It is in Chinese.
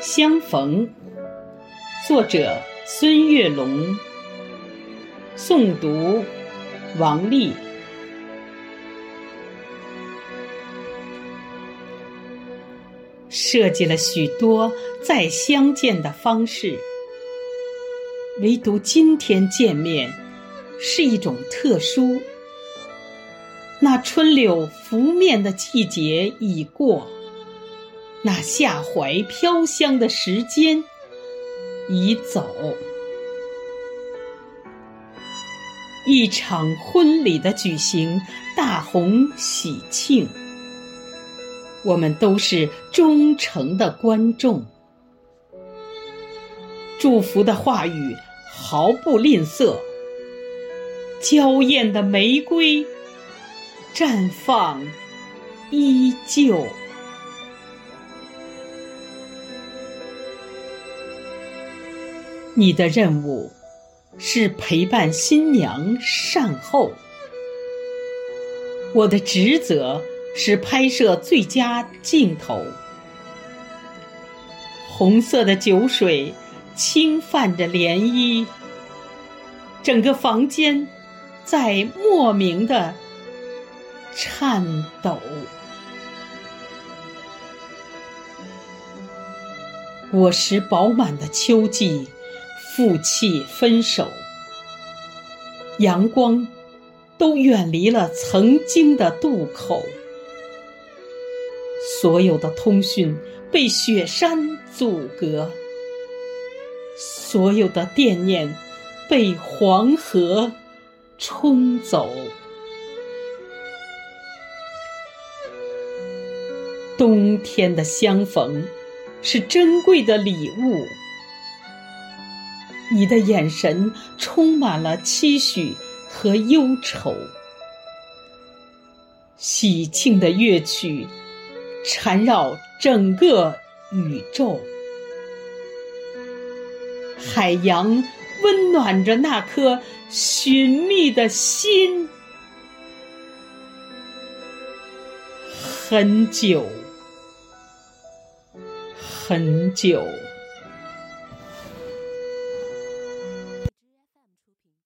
相逢，作者孙月龙，诵读王丽。设计了许多再相见的方式，唯独今天见面是一种特殊。那春柳拂面的季节已过。那夏怀飘香的时间已走，一场婚礼的举行，大红喜庆，我们都是忠诚的观众，祝福的话语毫不吝啬，娇艳的玫瑰绽放依旧。你的任务是陪伴新娘善后，我的职责是拍摄最佳镜头。红色的酒水轻泛着涟漪，整个房间在莫名的颤抖。果实饱满的秋季。负气分手，阳光都远离了曾经的渡口，所有的通讯被雪山阻隔，所有的惦念被黄河冲走。冬天的相逢是珍贵的礼物。你的眼神充满了期许和忧愁，喜庆的乐曲缠绕整个宇宙，海洋温暖着那颗寻觅的心，很久，很久。